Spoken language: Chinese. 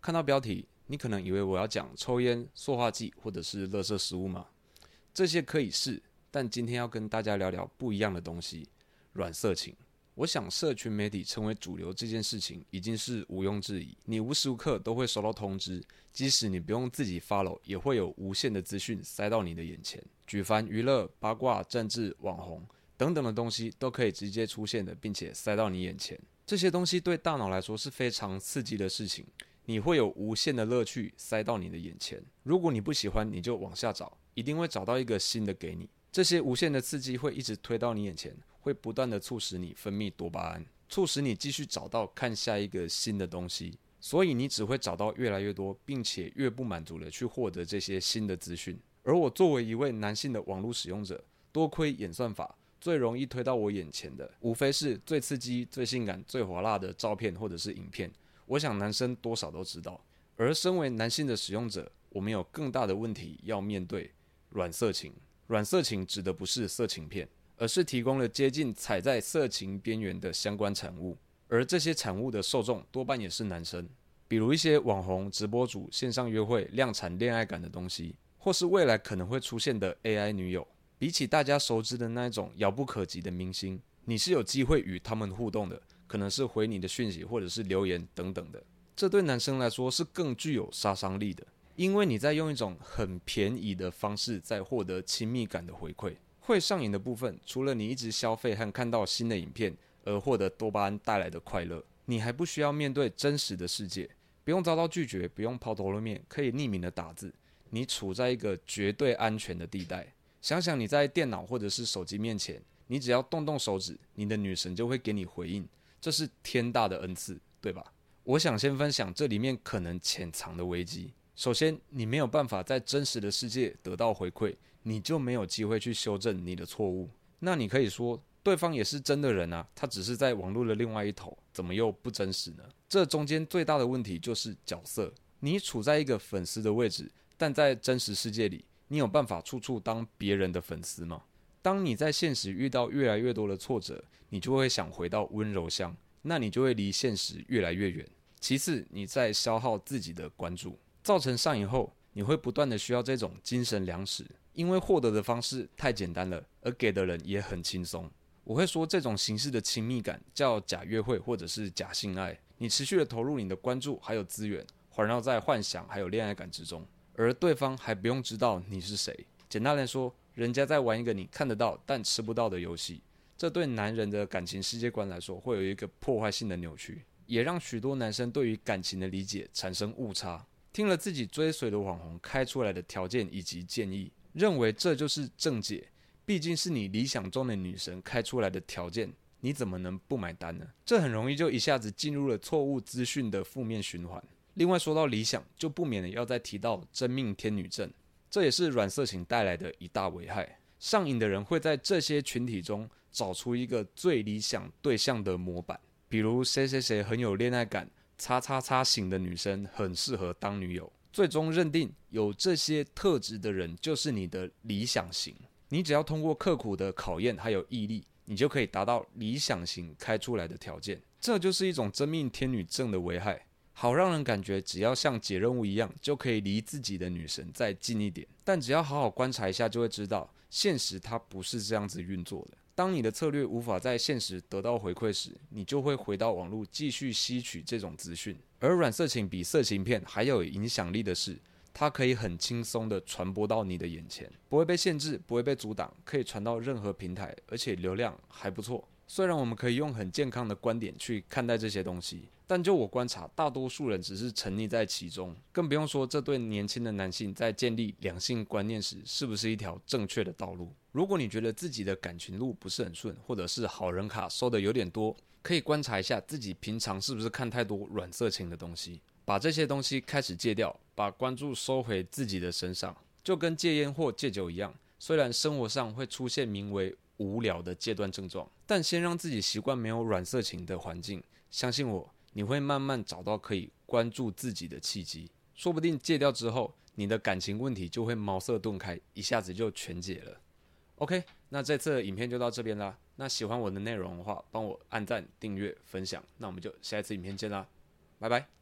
看到标题，你可能以为我要讲抽烟、塑化剂或者是垃圾食物吗？这些可以是，但今天要跟大家聊聊不一样的东西——软色情。我想，社群媒体成为主流这件事情已经是毋庸置疑。你无时无刻都会收到通知，即使你不用自己 follow，也会有无限的资讯塞到你的眼前。举凡娱乐、八卦、政治、网红等等的东西，都可以直接出现的，并且塞到你眼前。这些东西对大脑来说是非常刺激的事情，你会有无限的乐趣塞到你的眼前。如果你不喜欢，你就往下找，一定会找到一个新的给你。这些无限的刺激会一直推到你眼前。会不断的促使你分泌多巴胺，促使你继续找到看下一个新的东西，所以你只会找到越来越多，并且越不满足的去获得这些新的资讯。而我作为一位男性的网络使用者，多亏演算法，最容易推到我眼前的，无非是最刺激、最性感、最火辣的照片或者是影片。我想男生多少都知道。而身为男性的使用者，我们有更大的问题要面对：软色情。软色情指的不是色情片。而是提供了接近踩在色情边缘的相关产物，而这些产物的受众多半也是男生，比如一些网红、直播主、线上约会、量产恋爱感的东西，或是未来可能会出现的 AI 女友。比起大家熟知的那一种遥不可及的明星，你是有机会与他们互动的，可能是回你的讯息，或者是留言等等的。这对男生来说是更具有杀伤力的，因为你在用一种很便宜的方式在获得亲密感的回馈。会上瘾的部分，除了你一直消费和看到新的影片而获得多巴胺带来的快乐，你还不需要面对真实的世界，不用遭到拒绝，不用抛头露面，可以匿名的打字，你处在一个绝对安全的地带。想想你在电脑或者是手机面前，你只要动动手指，你的女神就会给你回应，这是天大的恩赐，对吧？我想先分享这里面可能潜藏的危机。首先，你没有办法在真实的世界得到回馈。你就没有机会去修正你的错误。那你可以说，对方也是真的人啊，他只是在网络的另外一头，怎么又不真实呢？这中间最大的问题就是角色。你处在一个粉丝的位置，但在真实世界里，你有办法处处当别人的粉丝吗？当你在现实遇到越来越多的挫折，你就会想回到温柔乡，那你就会离现实越来越远。其次，你在消耗自己的关注，造成上瘾后，你会不断的需要这种精神粮食。因为获得的方式太简单了，而给的人也很轻松。我会说这种形式的亲密感叫假约会或者是假性爱。你持续的投入你的关注还有资源，环绕在幻想还有恋爱感之中，而对方还不用知道你是谁。简单来说，人家在玩一个你看得到但吃不到的游戏。这对男人的感情世界观来说，会有一个破坏性的扭曲，也让许多男生对于感情的理解产生误差。听了自己追随的网红开出来的条件以及建议。认为这就是正解，毕竟是你理想中的女神开出来的条件，你怎么能不买单呢？这很容易就一下子进入了错误资讯的负面循环。另外，说到理想，就不免的要再提到真命天女症，这也是软色情带来的一大危害。上瘾的人会在这些群体中找出一个最理想对象的模板，比如谁谁谁很有恋爱感，叉叉叉型的女生很适合当女友。最终认定有这些特质的人就是你的理想型。你只要通过刻苦的考验还有毅力，你就可以达到理想型开出来的条件。这就是一种真命天女症的危害，好让人感觉只要像解任务一样，就可以离自己的女神再近一点。但只要好好观察一下，就会知道现实它不是这样子运作的。当你的策略无法在现实得到回馈时，你就会回到网络继续吸取这种资讯。而软色情比色情片还有影响力的是，它可以很轻松地传播到你的眼前，不会被限制，不会被阻挡，可以传到任何平台，而且流量还不错。虽然我们可以用很健康的观点去看待这些东西，但就我观察，大多数人只是沉溺在其中，更不用说这对年轻的男性在建立两性观念时是不是一条正确的道路。如果你觉得自己的感情路不是很顺，或者是好人卡收的有点多，可以观察一下自己平常是不是看太多软色情的东西，把这些东西开始戒掉，把关注收回自己的身上，就跟戒烟或戒酒一样。虽然生活上会出现名为无聊的戒断症状，但先让自己习惯没有软色情的环境，相信我，你会慢慢找到可以关注自己的契机。说不定戒掉之后，你的感情问题就会茅塞顿开，一下子就全解了。OK，那这次的影片就到这边啦。那喜欢我的内容的话，帮我按赞、订阅、分享。那我们就下一次影片见啦，拜拜。